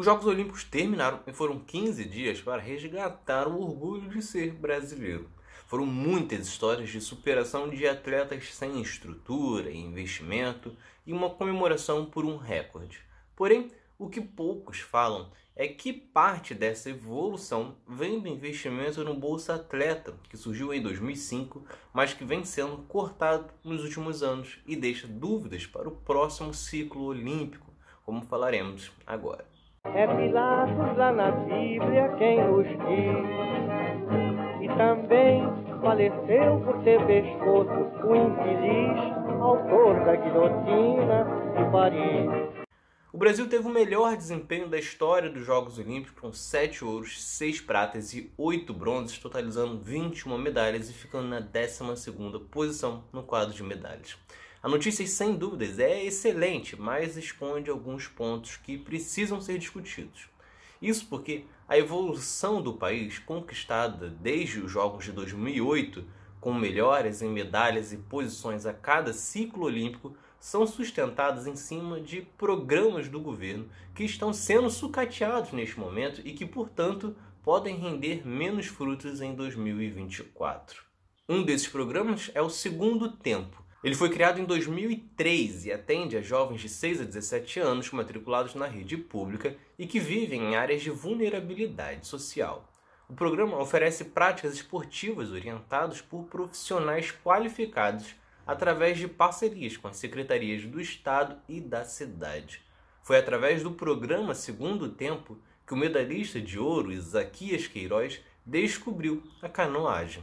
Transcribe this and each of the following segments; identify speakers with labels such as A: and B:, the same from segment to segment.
A: Os Jogos Olímpicos terminaram e foram 15 dias para resgatar o orgulho de ser brasileiro. Foram muitas histórias de superação de atletas sem estrutura, investimento e uma comemoração por um recorde. Porém, o que poucos falam é que parte dessa evolução vem do investimento no Bolsa Atleta, que surgiu em 2005, mas que vem sendo cortado nos últimos anos e deixa dúvidas para o próximo ciclo olímpico, como falaremos agora.
B: É Pilatos lá na Bíblia quem nos diz, e também faleceu por ter pescoço o infeliz autor da guilhotina de Paris.
A: O Brasil teve o melhor desempenho da história dos Jogos Olímpicos, com 7 ouros, 6 pratas e 8 bronzes, totalizando 21 medalhas e ficando na 12ª posição no quadro de medalhas. A notícia, sem dúvidas, é excelente, mas esconde alguns pontos que precisam ser discutidos. Isso porque a evolução do país, conquistada desde os Jogos de 2008, com melhoras em medalhas e posições a cada ciclo olímpico, são sustentadas em cima de programas do governo que estão sendo sucateados neste momento e que, portanto, podem render menos frutos em 2024. Um desses programas é o Segundo Tempo. Ele foi criado em 2003 e atende a jovens de 6 a 17 anos matriculados na rede pública e que vivem em áreas de vulnerabilidade social. O programa oferece práticas esportivas orientadas por profissionais qualificados através de parcerias com as secretarias do Estado e da cidade. Foi através do programa Segundo Tempo que o medalhista de ouro Isaquias Queiroz descobriu a canoagem.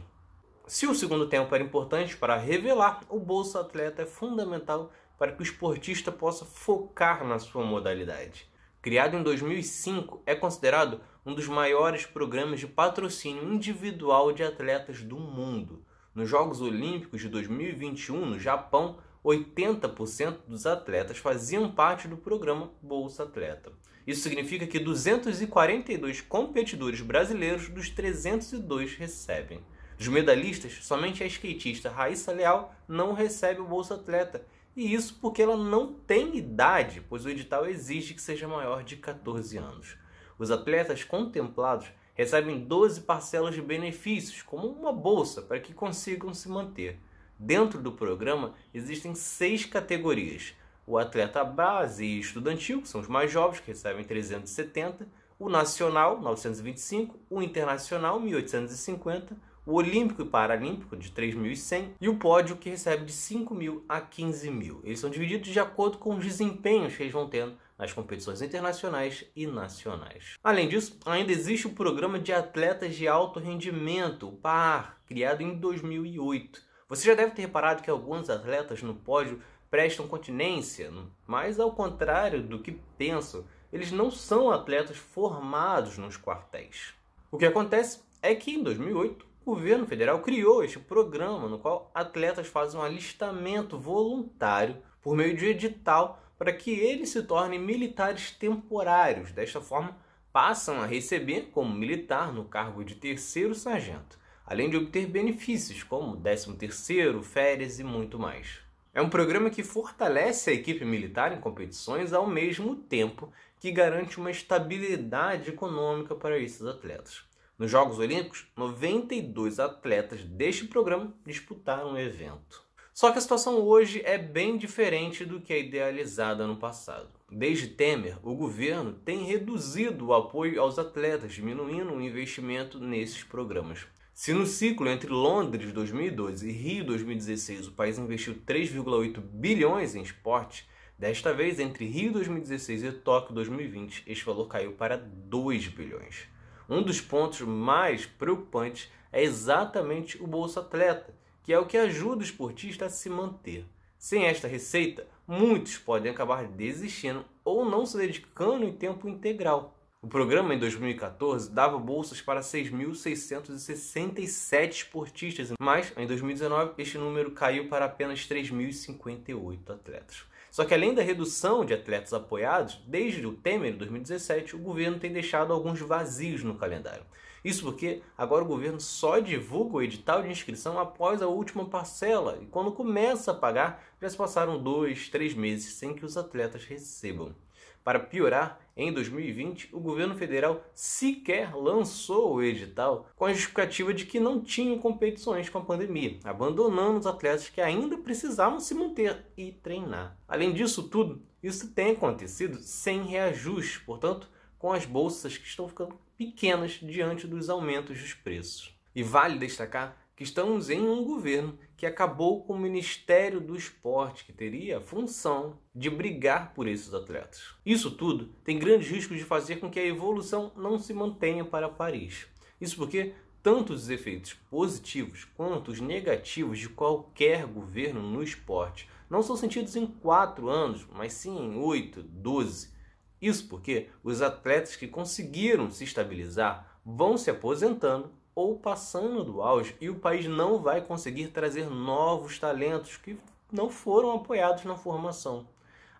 A: Se o segundo tempo era importante para revelar, o Bolsa Atleta é fundamental para que o esportista possa focar na sua modalidade. Criado em 2005, é considerado um dos maiores programas de patrocínio individual de atletas do mundo. Nos Jogos Olímpicos de 2021, no Japão, 80% dos atletas faziam parte do programa Bolsa Atleta. Isso significa que 242 competidores brasileiros dos 302 recebem. Dos medalhistas, somente a skatista Raíssa Leal não recebe o Bolsa Atleta. E isso porque ela não tem idade, pois o edital exige que seja maior de 14 anos. Os atletas contemplados recebem 12 parcelas de benefícios, como uma bolsa, para que consigam se manter. Dentro do programa existem seis categorias: o atleta base e estudantil, que são os mais jovens, que recebem 370, o nacional, 925, o internacional, 1850, o olímpico e paralímpico, de 3.100, e o pódio, que recebe de 5.000 a 15.000. Eles são divididos de acordo com os desempenhos que eles vão tendo nas competições internacionais e nacionais. Além disso, ainda existe o Programa de Atletas de Alto Rendimento, o PAR, criado em 2008. Você já deve ter reparado que alguns atletas no pódio prestam continência, mas ao contrário do que pensam, eles não são atletas formados nos quartéis. O que acontece é que em 2008 o governo federal criou este programa no qual atletas fazem um alistamento voluntário por meio de edital para que eles se tornem militares temporários. Desta forma, passam a receber como militar no cargo de terceiro sargento, além de obter benefícios como 13º, férias e muito mais. É um programa que fortalece a equipe militar em competições ao mesmo tempo que garante uma estabilidade econômica para esses atletas. Nos Jogos Olímpicos, 92 atletas deste programa disputaram o evento. Só que a situação hoje é bem diferente do que é idealizada no passado. Desde Temer, o governo tem reduzido o apoio aos atletas, diminuindo o investimento nesses programas. Se no ciclo entre Londres 2012 e Rio 2016 o país investiu 3,8 bilhões em esporte, desta vez entre Rio 2016 e Tóquio 2020 este valor caiu para 2 bilhões. Um dos pontos mais preocupantes é exatamente o Bolsa Atleta, que é o que ajuda o esportista a se manter. Sem esta receita, muitos podem acabar desistindo ou não se dedicando em tempo integral. O programa em 2014 dava bolsas para 6.667 esportistas, mas em 2019 este número caiu para apenas 3.058 atletas. Só que além da redução de atletas apoiados, desde o Temer em 2017, o governo tem deixado alguns vazios no calendário. Isso porque agora o governo só divulga o edital de inscrição após a última parcela e quando começa a pagar já se passaram dois, três meses sem que os atletas recebam. Para piorar, em 2020, o governo federal sequer lançou o edital com a justificativa de que não tinham competições com a pandemia, abandonando os atletas que ainda precisavam se manter e treinar. Além disso tudo, isso tem acontecido sem reajuste, portanto, com as bolsas que estão ficando pequenas diante dos aumentos dos preços. E vale destacar que estamos em um governo que acabou com o Ministério do Esporte, que teria a função de brigar por esses atletas. Isso tudo tem grandes riscos de fazer com que a evolução não se mantenha para Paris. Isso porque tanto os efeitos positivos quanto os negativos de qualquer governo no esporte não são sentidos em quatro anos, mas sim em oito, doze. Isso porque os atletas que conseguiram se estabilizar vão se aposentando ou passando do auge e o país não vai conseguir trazer novos talentos que não foram apoiados na formação.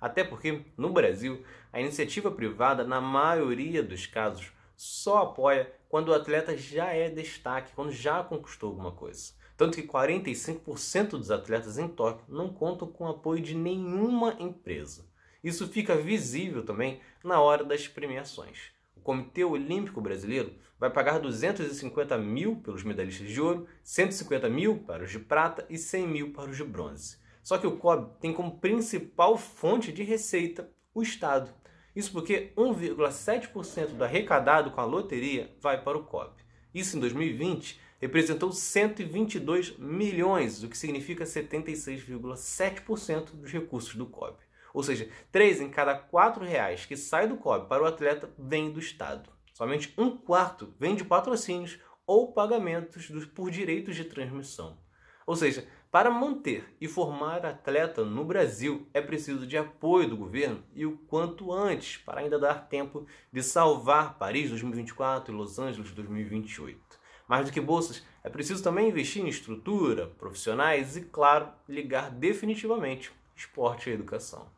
A: Até porque, no Brasil, a iniciativa privada, na maioria dos casos, só apoia quando o atleta já é destaque, quando já conquistou alguma coisa. Tanto que 45% dos atletas em Tóquio não contam com apoio de nenhuma empresa. Isso fica visível também na hora das premiações. Comitê Olímpico Brasileiro vai pagar 250 mil pelos medalhistas de ouro, 150 mil para os de prata e 100 mil para os de bronze. Só que o COB tem como principal fonte de receita o Estado. Isso porque 1,7% do arrecadado com a loteria vai para o COB. Isso em 2020 representou 122 milhões, o que significa 76,7% dos recursos do COB. Ou seja, 3 em cada 4 reais que sai do COB para o atleta vem do Estado. Somente um quarto vem de patrocínios ou pagamentos por direitos de transmissão. Ou seja, para manter e formar atleta no Brasil é preciso de apoio do governo e o quanto antes, para ainda dar tempo de salvar Paris 2024 e Los Angeles 2028. Mais do que bolsas, é preciso também investir em estrutura, profissionais e, claro, ligar definitivamente esporte e educação.